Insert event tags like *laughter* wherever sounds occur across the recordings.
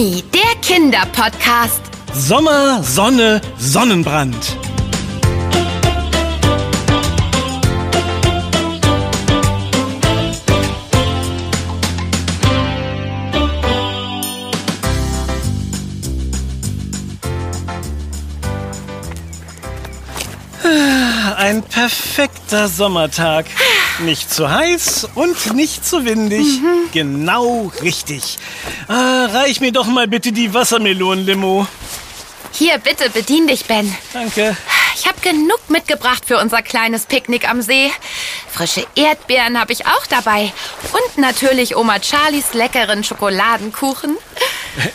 Mimi, der Kinderpodcast. Sommer, Sonne, Sonnenbrand. Ein perfekter Sommertag. Nicht zu heiß und nicht zu windig. Mhm. Genau richtig. Ah, reich mir doch mal bitte die Wassermelonenlimo. Hier, bitte, bedien dich, Ben. Danke. Ich habe genug mitgebracht für unser kleines Picknick am See. Frische Erdbeeren habe ich auch dabei. Und natürlich Oma Charlies leckeren Schokoladenkuchen.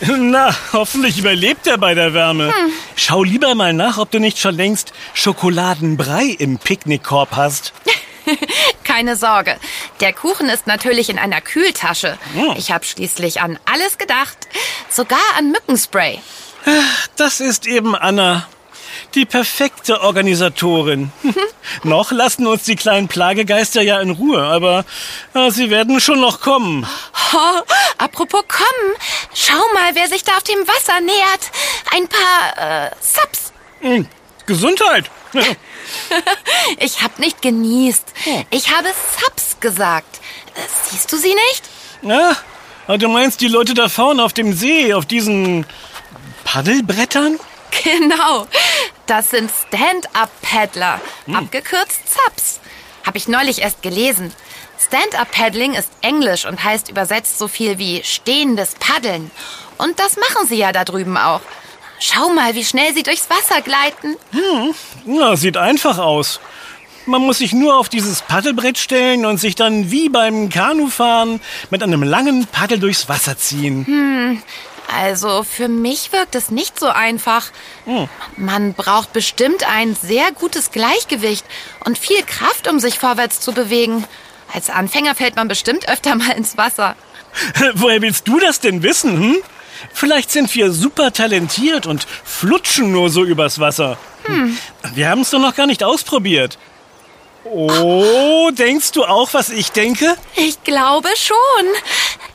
*laughs* Na, hoffentlich überlebt er bei der Wärme. Hm. Schau lieber mal nach, ob du nicht schon längst Schokoladenbrei im Picknickkorb hast. *laughs* Keine Sorge. Der Kuchen ist natürlich in einer Kühltasche. Hm. Ich habe schließlich an alles gedacht. Sogar an Mückenspray. Das ist eben Anna. Die perfekte Organisatorin. *laughs* noch lassen uns die kleinen Plagegeister ja in Ruhe, aber ja, sie werden schon noch kommen. Oh, apropos kommen, schau mal, wer sich da auf dem Wasser nähert. Ein paar äh, Subs. Hm, Gesundheit. *laughs* ich hab nicht genießt. Ich habe Subs gesagt. Siehst du sie nicht? Ja, du meinst die Leute da vorne auf dem See, auf diesen Paddelbrettern? Genau. Das sind Stand-Up-Paddler, hm. abgekürzt Subs. Hab ich neulich erst gelesen. Stand-Up-Paddling ist Englisch und heißt übersetzt so viel wie stehendes Paddeln. Und das machen sie ja da drüben auch. Schau mal, wie schnell sie durchs Wasser gleiten. Hm, ja, sieht einfach aus. Man muss sich nur auf dieses Paddelbrett stellen und sich dann wie beim Kanufahren mit einem langen Paddel durchs Wasser ziehen. Hm, also für mich wirkt es nicht so einfach. Hm. Man braucht bestimmt ein sehr gutes Gleichgewicht und viel Kraft, um sich vorwärts zu bewegen. Als Anfänger fällt man bestimmt öfter mal ins Wasser. *laughs* Woher willst du das denn wissen, hm? Vielleicht sind wir super talentiert und flutschen nur so übers Wasser. Hm. Wir haben es doch noch gar nicht ausprobiert. Oh, denkst du auch, was ich denke? Ich glaube schon.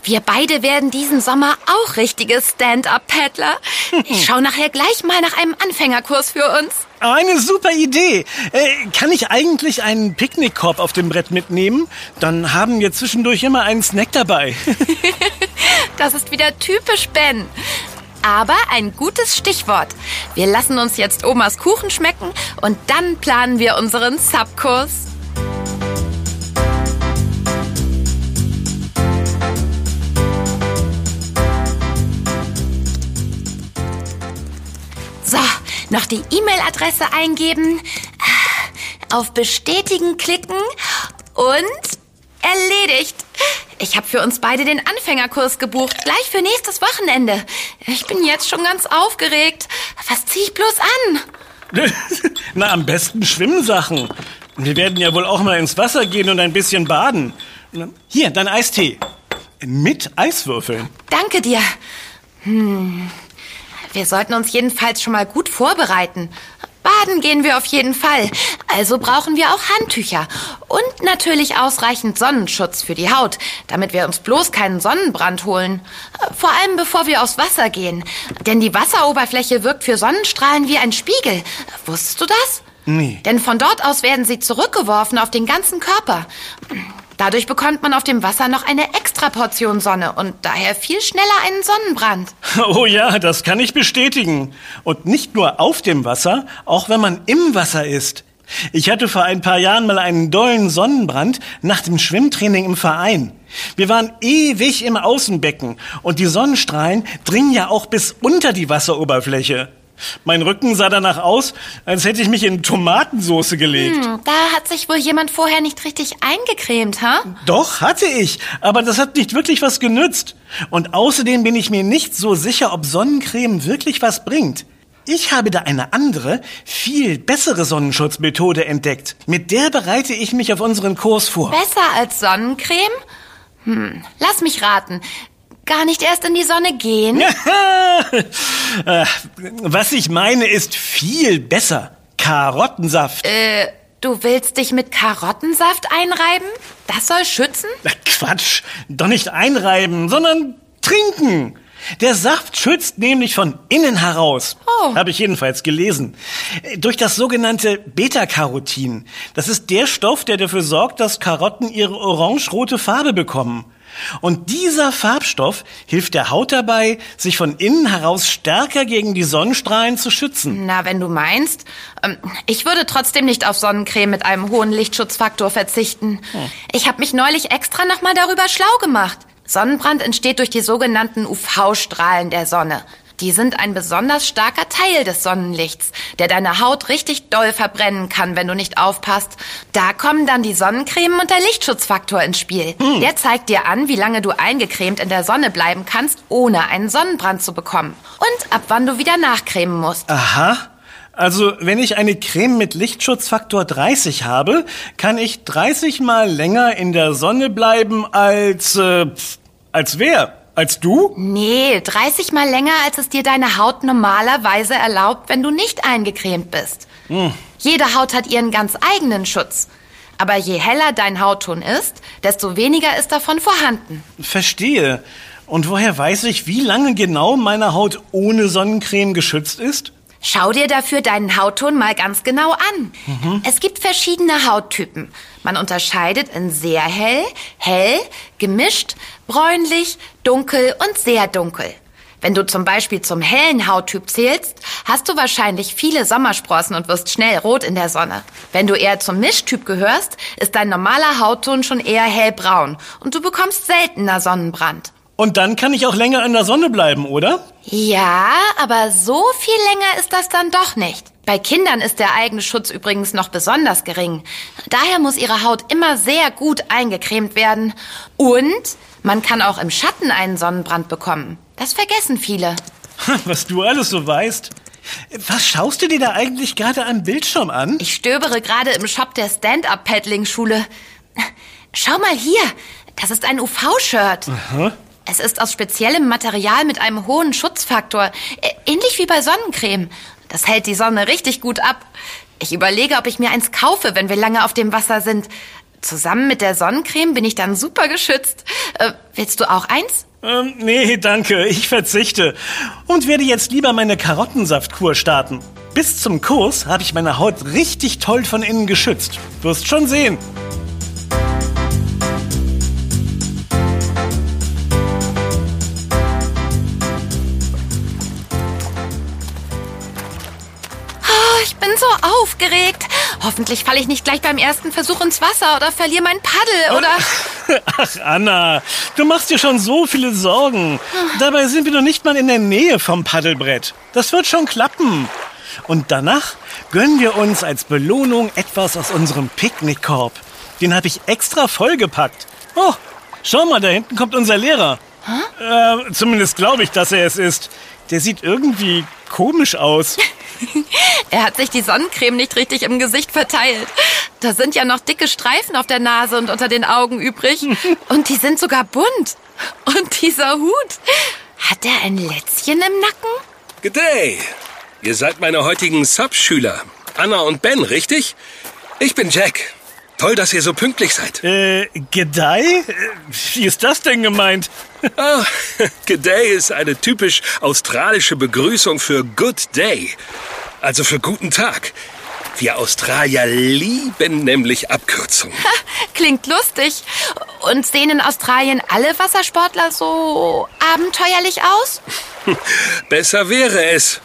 Wir beide werden diesen Sommer auch richtige Stand-up-Paddler. Ich schaue nachher gleich mal nach einem Anfängerkurs für uns. Eine super Idee. Äh, kann ich eigentlich einen Picknickkorb auf dem Brett mitnehmen? Dann haben wir zwischendurch immer einen Snack dabei. *laughs* das ist wieder typisch Ben. Aber ein gutes Stichwort. Wir lassen uns jetzt Omas Kuchen schmecken und dann planen wir unseren Subkurs. Noch die E-Mail-Adresse eingeben, auf Bestätigen klicken und erledigt. Ich habe für uns beide den Anfängerkurs gebucht, gleich für nächstes Wochenende. Ich bin jetzt schon ganz aufgeregt. Was ziehe ich bloß an? *laughs* Na, am besten Schwimmsachen. Wir werden ja wohl auch mal ins Wasser gehen und ein bisschen baden. Hier, dein Eistee. Mit Eiswürfeln. Danke dir. Hm. Wir sollten uns jedenfalls schon mal gut vorbereiten. Baden gehen wir auf jeden Fall. Also brauchen wir auch Handtücher. Und natürlich ausreichend Sonnenschutz für die Haut, damit wir uns bloß keinen Sonnenbrand holen. Vor allem bevor wir aufs Wasser gehen. Denn die Wasseroberfläche wirkt für Sonnenstrahlen wie ein Spiegel. Wusstest du das? Nee. Denn von dort aus werden sie zurückgeworfen auf den ganzen Körper. Dadurch bekommt man auf dem Wasser noch eine extra Portion Sonne und daher viel schneller einen Sonnenbrand. *laughs* Oh ja, das kann ich bestätigen. Und nicht nur auf dem Wasser, auch wenn man im Wasser ist. Ich hatte vor ein paar Jahren mal einen dollen Sonnenbrand nach dem Schwimmtraining im Verein. Wir waren ewig im Außenbecken und die Sonnenstrahlen dringen ja auch bis unter die Wasseroberfläche. Mein Rücken sah danach aus, als hätte ich mich in Tomatensoße gelegt. Hm, da hat sich wohl jemand vorher nicht richtig eingecremt, ha? Doch, hatte ich. Aber das hat nicht wirklich was genützt. Und außerdem bin ich mir nicht so sicher, ob Sonnencreme wirklich was bringt. Ich habe da eine andere, viel bessere Sonnenschutzmethode entdeckt. Mit der bereite ich mich auf unseren Kurs vor. Besser als Sonnencreme? Hm, lass mich raten gar nicht erst in die Sonne gehen? *laughs* Äh, was ich meine, ist viel besser. Karottensaft. Äh, du willst dich mit Karottensaft einreiben? Das soll schützen? Quatsch. Doch nicht einreiben, sondern trinken. Der Saft schützt nämlich von innen heraus. Oh. Habe ich jedenfalls gelesen. Durch das sogenannte Beta-Carotin. Das ist der Stoff, der dafür sorgt, dass Karotten ihre orange-rote Farbe bekommen. Und dieser Farbstoff hilft der Haut dabei, sich von innen heraus stärker gegen die Sonnenstrahlen zu schützen. Na, wenn du meinst. Ähm, ich würde trotzdem nicht auf Sonnencreme mit einem hohen Lichtschutzfaktor verzichten. Ich habe mich neulich extra nochmal darüber schlau gemacht. Sonnenbrand entsteht durch die sogenannten UV-Strahlen der Sonne. Die sind ein besonders starker Teil des Sonnenlichts, der deine Haut richtig doll verbrennen kann, wenn du nicht aufpasst. Da kommen dann die Sonnencreme und der Lichtschutzfaktor ins Spiel. Der zeigt dir an, wie lange du eingecremt in der Sonne bleiben kannst, ohne einen Sonnenbrand zu bekommen. Und ab wann du wieder nachcremen musst. Aha. Also, wenn ich eine Creme mit Lichtschutzfaktor 30 habe, kann ich 30 mal länger in der Sonne bleiben als, äh, als wer? Als du? Nee, 30 mal länger, als es dir deine Haut normalerweise erlaubt, wenn du nicht eingecremt bist. Jede Haut hat ihren ganz eigenen Schutz. Aber je heller dein Hautton ist, desto weniger ist davon vorhanden. Verstehe. Und woher weiß ich, wie lange genau meine Haut ohne Sonnencreme geschützt ist? Schau dir dafür deinen Hautton mal ganz genau an. Es gibt verschiedene Hauttypen. Man unterscheidet in sehr hell, hell, gemischt, bräunlich, dunkel und sehr dunkel. Wenn du zum Beispiel zum hellen Hauttyp zählst, hast du wahrscheinlich viele Sommersprossen und wirst schnell rot in der Sonne. Wenn du eher zum Mischtyp gehörst, ist dein normaler Hautton schon eher hellbraun und du bekommst seltener Sonnenbrand. Und dann kann ich auch länger in der Sonne bleiben, oder? Ja, aber so viel länger ist das dann doch nicht. Bei Kindern ist der eigene Schutz übrigens noch besonders gering. Daher muss ihre Haut immer sehr gut eingecremt werden. Und man kann auch im Schatten einen Sonnenbrand bekommen. Das vergessen viele. Was du alles so weißt. Was schaust du dir da eigentlich gerade am Bildschirm an? Ich stöbere gerade im Shop der Stand-Up-Paddling-Schule. Schau mal hier, das ist ein UV-Shirt. Es ist aus speziellem Material mit einem hohen Schutzfaktor, ähnlich wie bei Sonnencreme. Das hält die Sonne richtig gut ab. Ich überlege, ob ich mir eins kaufe, wenn wir lange auf dem Wasser sind. Zusammen mit der Sonnencreme bin ich dann super geschützt. Äh, willst du auch eins? Ähm, nee, danke, ich verzichte. Und werde jetzt lieber meine Karottensaftkur starten. Bis zum Kurs habe ich meine Haut richtig toll von innen geschützt. Wirst schon sehen. Bin so aufgeregt. Hoffentlich falle ich nicht gleich beim ersten Versuch ins Wasser oder verliere mein Paddel oder... *laughs* Ach, Anna, du machst dir schon so viele Sorgen. Dabei sind wir noch nicht mal in der Nähe vom Paddelbrett. Das wird schon klappen. Und danach gönnen wir uns als Belohnung etwas aus unserem Picknickkorb. Den habe ich extra vollgepackt. Oh, schau mal, da hinten kommt unser Lehrer. Äh, zumindest glaube ich, dass er es ist. Der sieht irgendwie komisch aus. *laughs* Er hat sich die Sonnencreme nicht richtig im Gesicht verteilt. Da sind ja noch dicke Streifen auf der Nase und unter den Augen übrig. *laughs* Und die sind sogar bunt. Und dieser Hut. Hat er ein Lätzchen im Nacken? Good day. Ihr seid meine heutigen Sub-Schüler. Anna und Ben, richtig? Ich bin Jack. Toll, dass ihr so pünktlich seid. Äh? Äh, Wie ist das denn gemeint? Ah, *laughs* Good day ist eine typisch australische Begrüßung für Good Day. Also für guten Tag. Wir Australier lieben nämlich Abkürzungen. Klingt lustig. Und sehen in Australien alle Wassersportler so abenteuerlich aus? *laughs* Besser wäre es.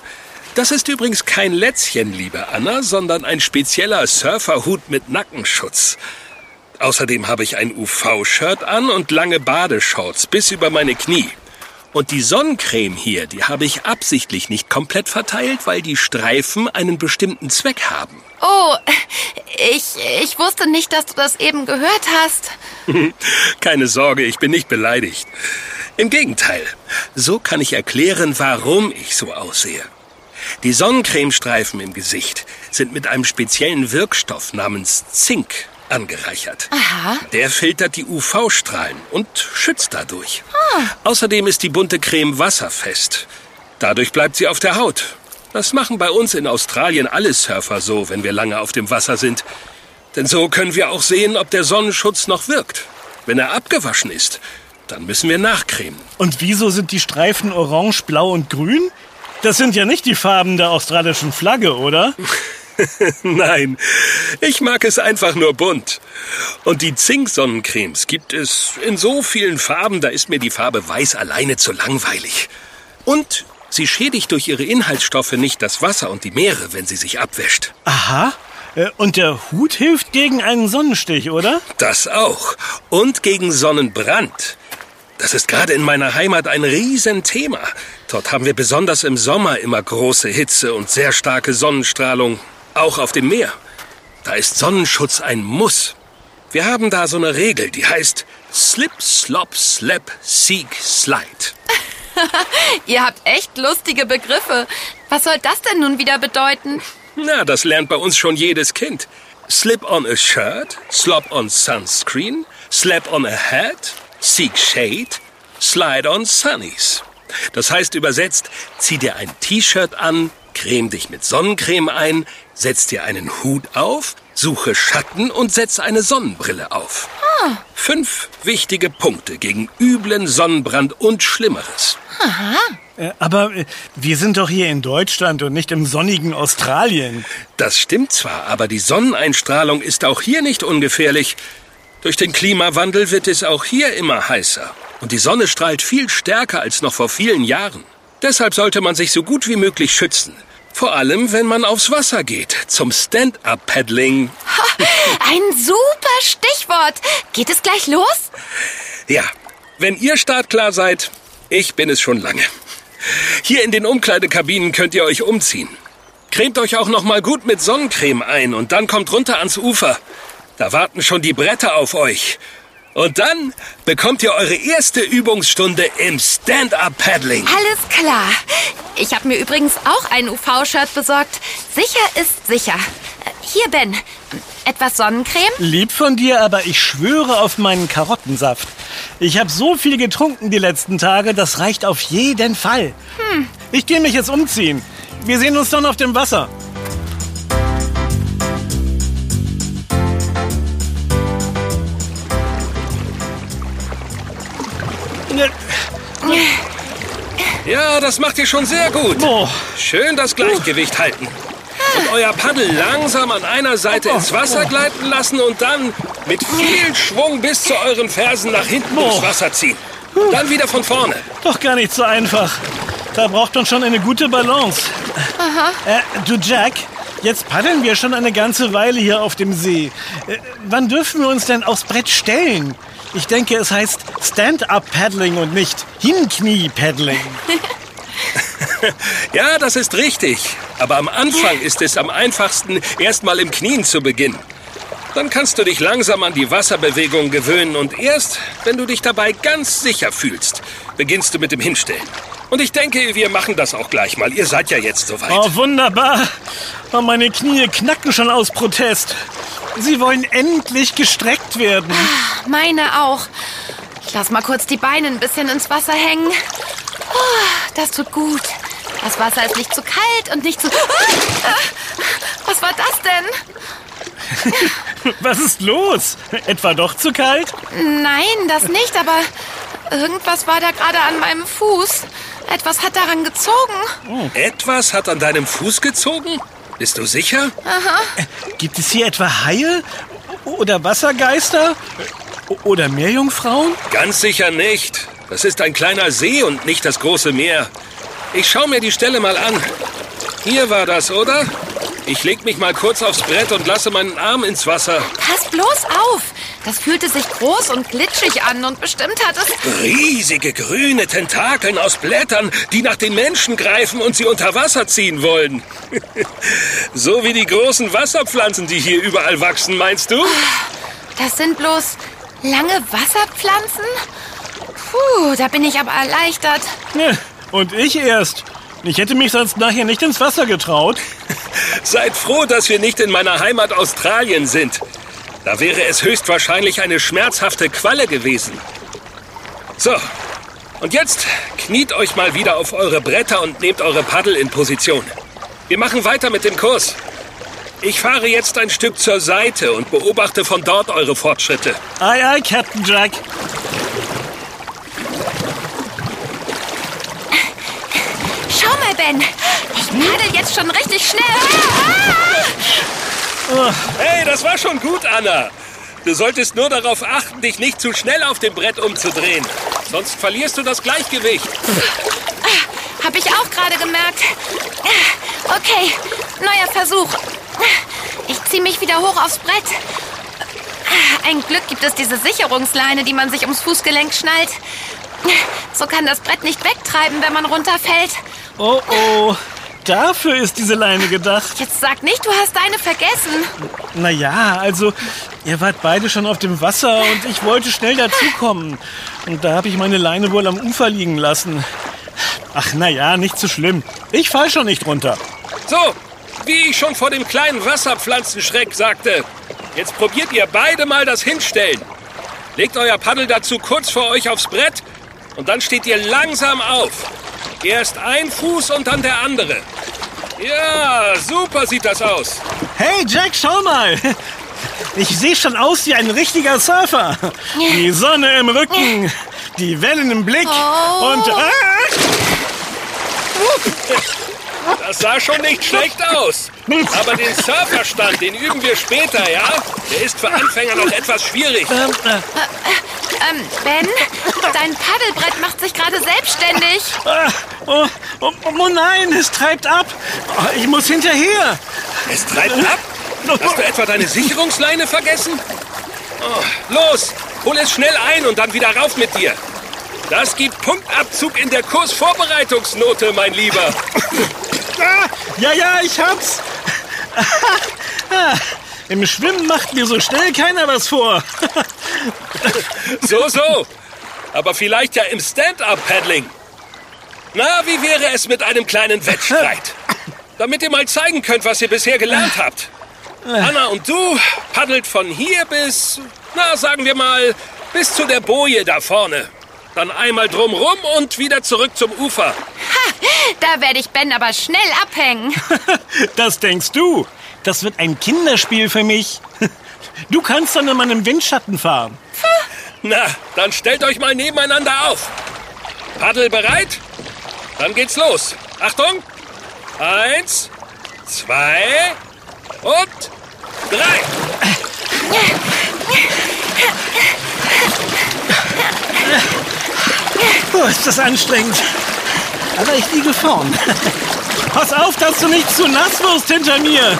Das ist übrigens kein Lätzchen, liebe Anna, sondern ein spezieller Surferhut mit Nackenschutz. Außerdem habe ich ein UV-Shirt an und lange Badeshorts bis über meine Knie. Und die Sonnencreme hier, die habe ich absichtlich nicht komplett verteilt, weil die Streifen einen bestimmten Zweck haben. Oh, ich, ich wusste nicht, dass du das eben gehört hast. *laughs* Keine Sorge, ich bin nicht beleidigt. Im Gegenteil, so kann ich erklären, warum ich so aussehe. Die Sonnencremestreifen im Gesicht sind mit einem speziellen Wirkstoff namens Zink angereichert. Aha. Der filtert die UV-Strahlen und schützt dadurch. Außerdem ist die bunte Creme wasserfest. Dadurch bleibt sie auf der Haut. Das machen bei uns in Australien alle Surfer so, wenn wir lange auf dem Wasser sind. Denn so können wir auch sehen, ob der Sonnenschutz noch wirkt. Wenn er abgewaschen ist, Dann müssen wir nachcremen. Und wieso sind die Streifen orange, blau und grün? Das sind ja nicht die Farben der australischen Flagge, oder? *laughs* *laughs* Nein, ich mag es einfach nur bunt. Und die Zink-Sonnencremes gibt es in so vielen Farben, da ist mir die Farbe weiß alleine zu langweilig. Und sie schädigt durch ihre Inhaltsstoffe nicht das Wasser und die Meere, wenn sie sich abwäscht. Aha. Äh, Und der Hut hilft gegen einen Sonnenstich, oder? Das auch. Und gegen Sonnenbrand. Das ist gerade in meiner Heimat ein Riesenthema. Dort haben wir besonders im Sommer immer große Hitze und sehr starke Sonnenstrahlung. Auch auf dem Meer. Da ist Sonnenschutz ein Muss. Wir haben da so eine Regel, die heißt Slip, Slop, Slap, Seek, Slide. *laughs* Ihr habt echt lustige Begriffe. Was soll das denn nun wieder bedeuten? Na, das lernt bei uns schon jedes Kind. Slip on a shirt, slop on sunscreen, slap on a hat, seek shade, slide on sunnies. Das heißt übersetzt, zieh dir ein T-Shirt an, creme dich mit Sonnencreme ein, setz dir einen Hut auf, suche Schatten und setz eine Sonnenbrille auf. Fünf wichtige Punkte gegen üblen Sonnenbrand und Schlimmeres. Äh, Aber äh, wir sind doch hier in Deutschland und nicht im sonnigen Australien. Das stimmt zwar, aber die Sonneneinstrahlung ist auch hier nicht ungefährlich. Durch den Klimawandel wird es auch hier immer heißer. Und die Sonne strahlt viel stärker als noch vor vielen Jahren. Deshalb sollte man sich so gut wie möglich schützen. Vor allem, wenn man aufs Wasser geht, zum Stand-up-Paddling. Ein super Stichwort. Geht es gleich los? Ja, wenn ihr startklar seid, ich bin es schon lange. Hier in den Umkleidekabinen könnt ihr euch umziehen. Cremt euch auch noch mal gut mit Sonnencreme ein und dann kommt runter ans Ufer. Da warten schon die Bretter auf euch. Und dann bekommt ihr eure erste Übungsstunde im Stand-up-Paddling. Alles klar. Ich habe mir übrigens auch ein UV-Shirt besorgt. Sicher ist sicher. Äh, Hier, Ben. Etwas Sonnencreme? Lieb von dir, aber ich schwöre auf meinen Karottensaft. Ich habe so viel getrunken die letzten Tage, das reicht auf jeden Fall. Ich gehe mich jetzt umziehen. Wir sehen uns dann auf dem Wasser. Ja, das macht ihr schon sehr gut. Boah. Schön das Gleichgewicht halten. Und euer Paddel langsam an einer Seite ins Wasser gleiten lassen und dann mit viel Schwung bis zu euren Fersen nach hinten ins Wasser ziehen. Dann wieder von vorne. Doch gar nicht so einfach. Da braucht man schon eine gute Balance. Äh, du Jack, jetzt paddeln wir schon eine ganze Weile hier auf dem See. Äh, wann dürfen wir uns denn aufs Brett stellen? Ich denke, es heißt Stand-up-Paddling und nicht Hinknie-Paddling. *laughs* Ja, das ist richtig. Aber am Anfang ist es am einfachsten, erstmal im Knien zu beginnen. Dann kannst du dich langsam an die Wasserbewegung gewöhnen und erst, wenn du dich dabei ganz sicher fühlst, beginnst du mit dem Hinstellen. Und ich denke, wir machen das auch gleich mal. Ihr seid ja jetzt soweit. Oh, wunderbar. Oh, meine Knie knacken schon aus Protest. Sie wollen endlich gestreckt werden. Meine auch. Ich lass mal kurz die Beine ein bisschen ins Wasser hängen. Oh, das tut gut. Das Wasser ist nicht zu kalt und nicht zu... Ah! Was war das denn? *laughs* Was ist los? Etwa doch zu kalt? Nein, das nicht, aber irgendwas war da gerade an meinem Fuß. Etwas hat daran gezogen. Etwas hat an deinem Fuß gezogen? Bist du sicher? Gibt es hier etwa Haie? Oder Wassergeister? Oder Meerjungfrauen? Ganz sicher nicht. Das ist ein kleiner See und nicht das große Meer. Ich schau mir die Stelle mal an. Hier war das, oder? Ich leg mich mal kurz aufs Brett und lasse meinen Arm ins Wasser. Pass bloß auf. Das fühlte sich groß und glitschig an und bestimmt hat es... Riesige grüne Tentakeln aus Blättern, die nach den Menschen greifen und sie unter Wasser ziehen wollen. *laughs* so wie die großen Wasserpflanzen, die hier überall wachsen, meinst du? Das sind bloß lange Wasserpflanzen? Puh, da bin ich aber erleichtert. Und ich erst. Ich hätte mich sonst nachher nicht ins Wasser getraut. *laughs* Seid froh, dass wir nicht in meiner Heimat Australien sind. Da wäre es höchstwahrscheinlich eine schmerzhafte Qualle gewesen. So, und jetzt kniet euch mal wieder auf eure Bretter und nehmt eure Paddel in Position. Wir machen weiter mit dem Kurs. Ich fahre jetzt ein Stück zur Seite und beobachte von dort eure Fortschritte. Aye, aye, Captain Jack. Schau mal, Ben. Ich paddel jetzt schon richtig schnell. Ah, ah! ah. Hey, das war schon gut, Anna. Du solltest nur darauf achten, dich nicht zu schnell auf dem Brett umzudrehen. Sonst verlierst du das Gleichgewicht. Hab ich auch gerade gemerkt. Okay, neuer Versuch. Ich ziehe mich wieder hoch aufs Brett. Ein Glück gibt es diese Sicherungsleine, die man sich ums Fußgelenk schnallt. So kann das Brett nicht wegtreiben, wenn man runterfällt. Oh oh, dafür ist diese Leine gedacht. Jetzt sag nicht, du hast deine vergessen. Naja, also, ihr wart beide schon auf dem Wasser und ich wollte schnell dazukommen. Und da habe ich meine Leine wohl am Ufer liegen lassen. Ach, naja, nicht so schlimm. Ich fall schon nicht runter. So, wie ich schon vor dem kleinen Wasserpflanzenschreck sagte. Jetzt probiert ihr beide mal das Hinstellen. Legt euer Paddel dazu kurz vor euch aufs Brett und dann steht ihr langsam auf. Erst ein Fuß und dann der andere. Ja, super sieht das aus. Hey, Jack, schau mal. Ich sehe schon aus wie ein richtiger Surfer. Die Sonne im Rücken, die Wellen im Blick Oh. und... Ah! Das sah schon nicht schlecht aus. Aber den Surferstand, den üben wir später, ja? Der ist für Anfänger noch etwas schwierig. Ähm, äh, Ähm, Ben, dein Paddelbrett macht sich gerade selbstständig. ah, oh, oh, oh nein, es treibt ab. Oh, ich muss hinterher. Es treibt ab. Hast du etwa deine Sicherungsleine vergessen? Oh, los, hol es schnell ein und dann wieder rauf mit dir. Das gibt Punktabzug in der Kursvorbereitungsnote, mein Lieber. Ah, ja, ja, ich hab's. *laughs* Im Schwimmen macht mir so schnell keiner was vor. *laughs* So, so. Aber vielleicht ja im Stand-Up-Paddling. Na, wie wäre es mit einem kleinen Wettstreit? Damit ihr mal zeigen könnt, was ihr bisher gelernt habt. Anna und du paddelt von hier bis, na, sagen wir mal, bis zu der Boje da vorne. Dann einmal drumrum und wieder zurück zum Ufer. Ha, da werde ich Ben aber schnell abhängen. *laughs* Das denkst du. Das wird ein Kinderspiel für mich. *laughs* Du kannst dann in meinem Windschatten fahren. Na, dann stellt euch mal nebeneinander auf. Paddel bereit? Dann geht's los. Achtung! Eins, zwei und drei. *laughs* Oh, ist das anstrengend. Aber ich liege vorn. Pass auf, dass du nicht zu nass wirst hinter mir.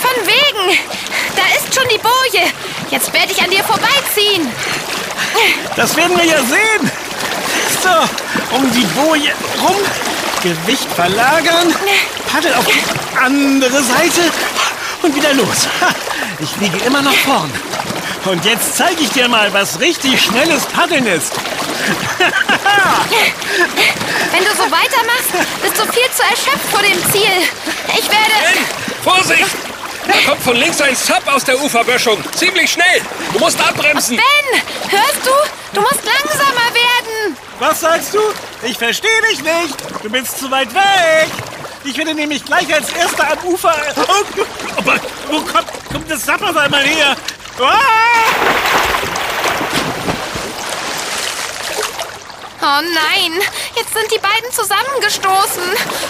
Von wegen. Da ist schon die Boje. Jetzt werde ich an dir vorbeiziehen. Das werden wir ja sehen. So, um die Boje rum, Gewicht verlagern, Paddel auf die andere Seite und wieder los. Ich liege immer noch vorn. Und jetzt zeige ich dir mal, was richtig schnelles Paddeln ist. Wenn du so weitermachst, bist du viel zu erschöpft vor dem Ziel. Ich werde... Ben, Vorsicht! Da kommt von links ein Sub aus der Uferböschung. Ziemlich schnell. Du musst abbremsen. Ben, hörst du? Du musst langsamer werden. Was sagst du? Ich verstehe dich nicht. Du bist zu weit weg. Ich werde nämlich gleich als Erster am Ufer... Oh, aber wo kommt, kommt das Sapp auf einmal her? Ah! Oh nein, jetzt sind die beiden zusammengestoßen.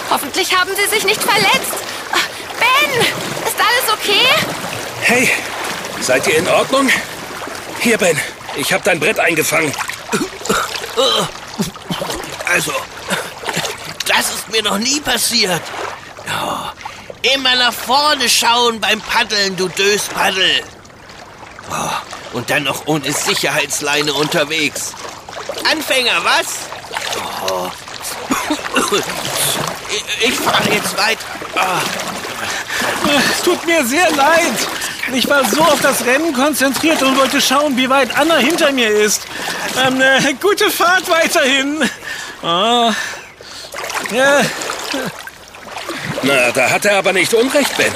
Hoffentlich haben sie sich nicht verletzt. Ben, ist alles okay? Hey, seid ihr in Ordnung? Hier, Ben. Ich habe dein Brett eingefangen. Also, das ist mir noch nie passiert. Oh, immer nach vorne schauen beim Paddeln, du Döspaddel. Oh, und dann noch ohne Sicherheitsleine unterwegs. Anfänger, was? Oh. Ich, fahre jetzt weit. Ah, Es tut mir sehr leid. Ich war so auf das Rennen konzentriert und wollte schauen, wie weit Anna hinter mir ist. Ähm, äh, gute Fahrt weiterhin. Oh. Ja, Na, da hat er aber nicht unrecht, Ben.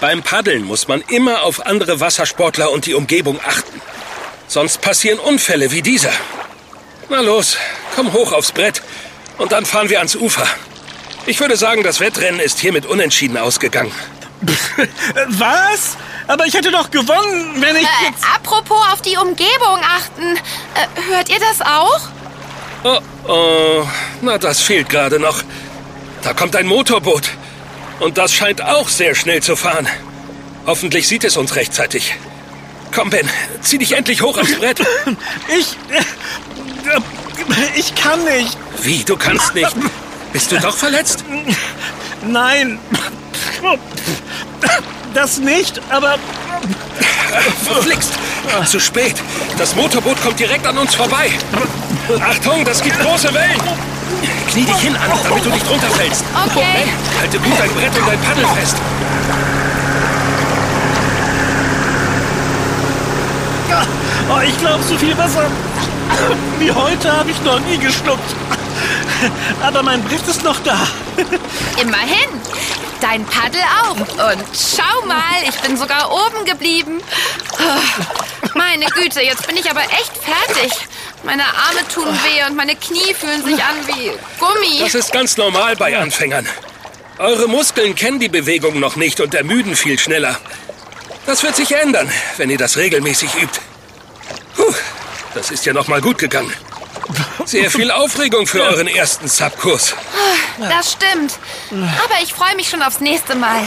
Beim Paddeln muss man immer auf andere Wassersportler und die Umgebung achten. Sonst passieren Unfälle wie dieser. Na los, komm hoch aufs Brett und dann fahren wir ans Ufer. Ich würde sagen, das Wettrennen ist hiermit unentschieden ausgegangen. Äh, *laughs* was? Aber ich hätte doch gewonnen, wenn ich Äh, jetzt... apropos auf die Umgebung achten. Äh, hört ihr das auch? Oh, oh, na das fehlt gerade noch. Da kommt ein Motorboot. Und das scheint auch sehr schnell zu fahren. Hoffentlich sieht es uns rechtzeitig. Komm, Ben, zieh dich endlich hoch aufs Brett. *laughs* Ich. Äh, ich kann nicht. Wie, du kannst nicht? Bist du doch verletzt? Nein. Das nicht, aber. Verflixt! Zu spät. Das Motorboot kommt direkt an uns vorbei. Achtung, das gibt große Wellen. Knie dich hin an, damit du nicht runterfällst. Okay. Halte gut dein Brett und dein Paddel fest. Oh, ich glaube, so viel Wasser *laughs* wie heute habe ich noch nie geschluckt. Aber mein Brett ist noch da. Immerhin. Dein Paddel auch. Und schau mal, ich bin sogar oben geblieben. Meine Güte, jetzt bin ich aber echt fertig. Meine Arme tun weh und meine Knie fühlen sich an wie Gummi. Das ist ganz normal bei Anfängern. Eure Muskeln kennen die Bewegung noch nicht und ermüden viel schneller. Das wird sich ändern, wenn ihr das regelmäßig übt. Das ist ja noch mal gut gegangen. Sehr viel Aufregung für euren ersten Subkurs. Das stimmt. Aber ich freue mich schon aufs nächste Mal.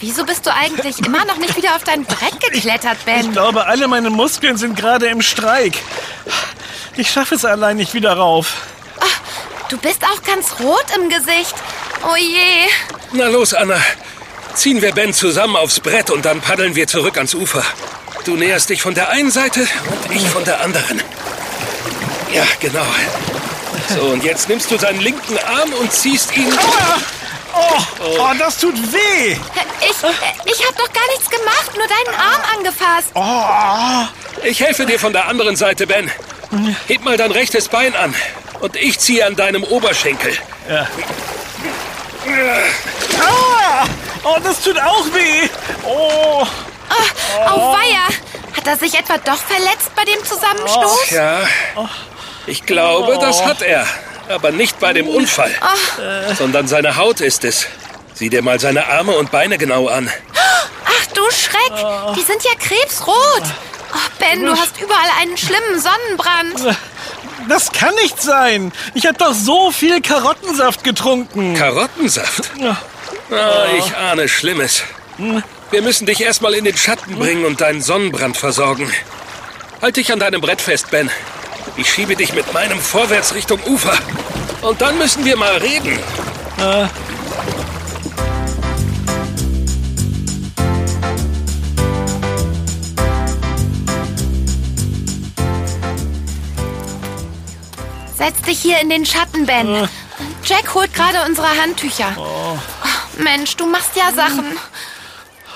Wieso bist du eigentlich *laughs* immer noch nicht wieder auf dein Brett geklettert, Ich Ben? glaube, alle meine Muskeln sind gerade im Streik. Ich schaffe es allein nicht wieder rauf. Du bist auch ganz rot im Gesicht. Oh je. Na los, Anna. Ziehen wir Ben zusammen aufs Brett und dann paddeln wir zurück ans Ufer. Du näherst dich von der einen Seite und ich von der anderen. Ja, genau. So, und jetzt nimmst du seinen linken Arm und ziehst ihn. Oh, oh das tut weh. Ich, ich habe doch gar nichts gemacht, nur deinen Arm angefasst. Oh, Ich helfe dir von der anderen Seite, Ben. Heb mal dein rechtes Bein an. Und ich ziehe an deinem Oberschenkel. ah, oh, das tut auch weh. Oh, Auweia. Hat er sich etwa doch verletzt bei dem Zusammenstoß? Ja, ich glaube, das hat er. Aber nicht bei dem Unfall, sondern seine Haut ist es. Sieh dir mal seine Arme und Beine genau an. Ach du Schreck, die sind ja krebsrot. Oh, Ben, du hast überall einen schlimmen Sonnenbrand. das kann nicht sein. Ich habe doch so viel Karottensaft getrunken. Karottensaft? Ah, ich ahne Schlimmes. Wir müssen dich erstmal in den Schatten bringen und deinen Sonnenbrand versorgen. Halt dich an deinem Brett fest, Ben. Ich schiebe dich mit meinem vorwärts Richtung Ufer. Und dann müssen wir mal reden. Setz dich hier in den Schatten, Ben. Jack holt gerade unsere Handtücher. Oh, Mensch, du machst ja Sachen.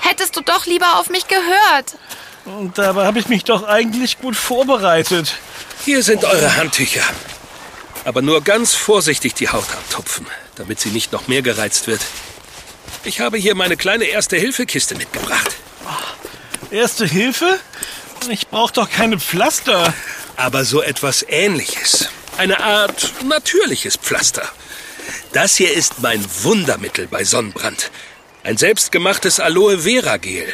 Hättest du doch lieber auf mich gehört. Und dabei habe ich mich doch eigentlich gut vorbereitet. Hier sind eure Handtücher. Aber nur ganz vorsichtig die Haut abtupfen, damit sie nicht noch mehr gereizt wird. Ich habe hier meine kleine Erste-Hilfe-Kiste mitgebracht. Erste Hilfe? Ich brauche doch keine Pflaster. Aber so etwas ähnliches. Eine Art natürliches Pflaster. Das hier ist mein Wundermittel bei Sonnenbrand. Ein selbstgemachtes Aloe Vera Gel.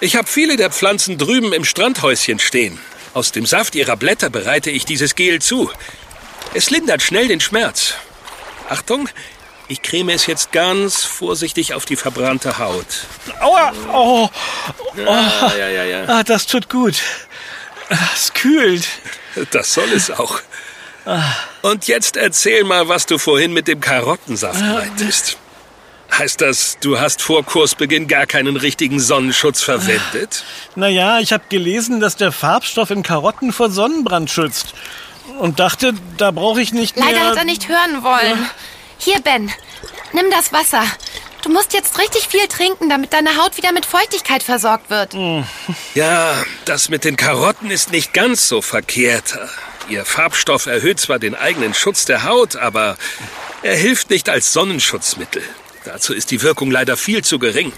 Ich habe viele der Pflanzen drüben im Strandhäuschen stehen. Aus dem Saft ihrer Blätter bereite ich dieses Gel zu. Es lindert schnell den Schmerz. Achtung, ich creme es jetzt ganz vorsichtig auf die verbrannte Haut. Aua! Oh, Ja, ja, ja, ja. ah, das tut gut. Es kühlt. Das soll es auch. Und jetzt erzähl mal, was du vorhin mit dem Karottensaft meintest. Heißt das, du hast vor Kursbeginn gar keinen richtigen Sonnenschutz verwendet? Naja, ich habe gelesen, dass der Farbstoff in Karotten vor Sonnenbrand schützt. Und dachte, da brauche ich nicht Leider mehr... hat er nicht hören wollen. Hier, Ben, nimm das Wasser. Du musst jetzt richtig viel trinken, damit deine Haut wieder mit Feuchtigkeit versorgt wird. Ja, das mit den Karotten ist nicht ganz so verkehrt. Ihr Farbstoff erhöht zwar den eigenen Schutz der Haut, aber er hilft nicht als Sonnenschutzmittel. Dazu ist die Wirkung leider viel zu gering.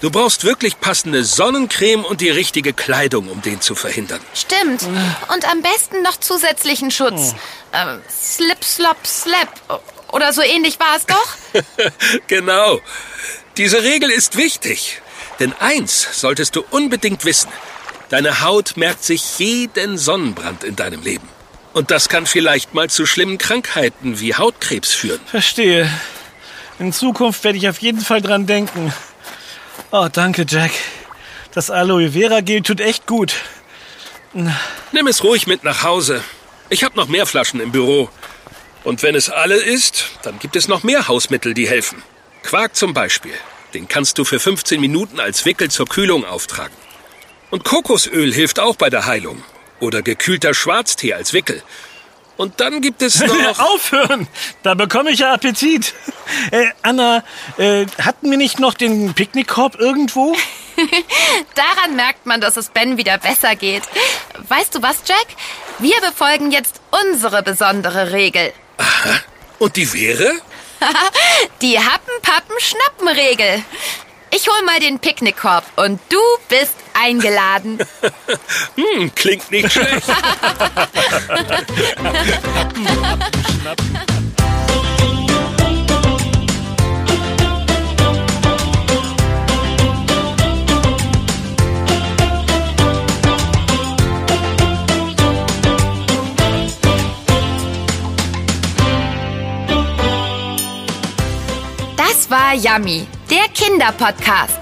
Du brauchst wirklich passende Sonnencreme und die richtige Kleidung, um den zu verhindern. Stimmt. Und am besten noch zusätzlichen Schutz. Ähm, slip, slop, slap. Oder so ähnlich war es doch? *laughs* genau. Diese Regel ist wichtig. Denn eins solltest du unbedingt wissen. Deine Haut merkt sich jeden Sonnenbrand in deinem Leben. Und das kann vielleicht mal zu schlimmen Krankheiten wie Hautkrebs führen. Verstehe. In Zukunft werde ich auf jeden Fall dran denken. Oh, danke, Jack. Das Aloe Vera Gel tut echt gut. Nimm es ruhig mit nach Hause. Ich habe noch mehr Flaschen im Büro. Und wenn es alle ist, dann gibt es noch mehr Hausmittel, die helfen. Quark zum Beispiel. Den kannst du für 15 Minuten als Wickel zur Kühlung auftragen. Und Kokosöl hilft auch bei der Heilung. Oder gekühlter Schwarztee als Wickel. Und dann gibt es noch... *laughs* Aufhören! Da bekomme ich ja Appetit. Äh, Anna, äh, hatten wir nicht noch den Picknickkorb irgendwo? *laughs* Daran merkt man, dass es Ben wieder besser geht. Weißt du was, Jack? Wir befolgen jetzt unsere besondere Regel. Aha. Und die wäre? *laughs* die Happen-Pappen-Schnappen-Regel. Ich hol mal den Picknickkorb und du bist eingeladen. *laughs* hm, klingt nicht schlecht. Das war Yummy, der Kinderpodcast.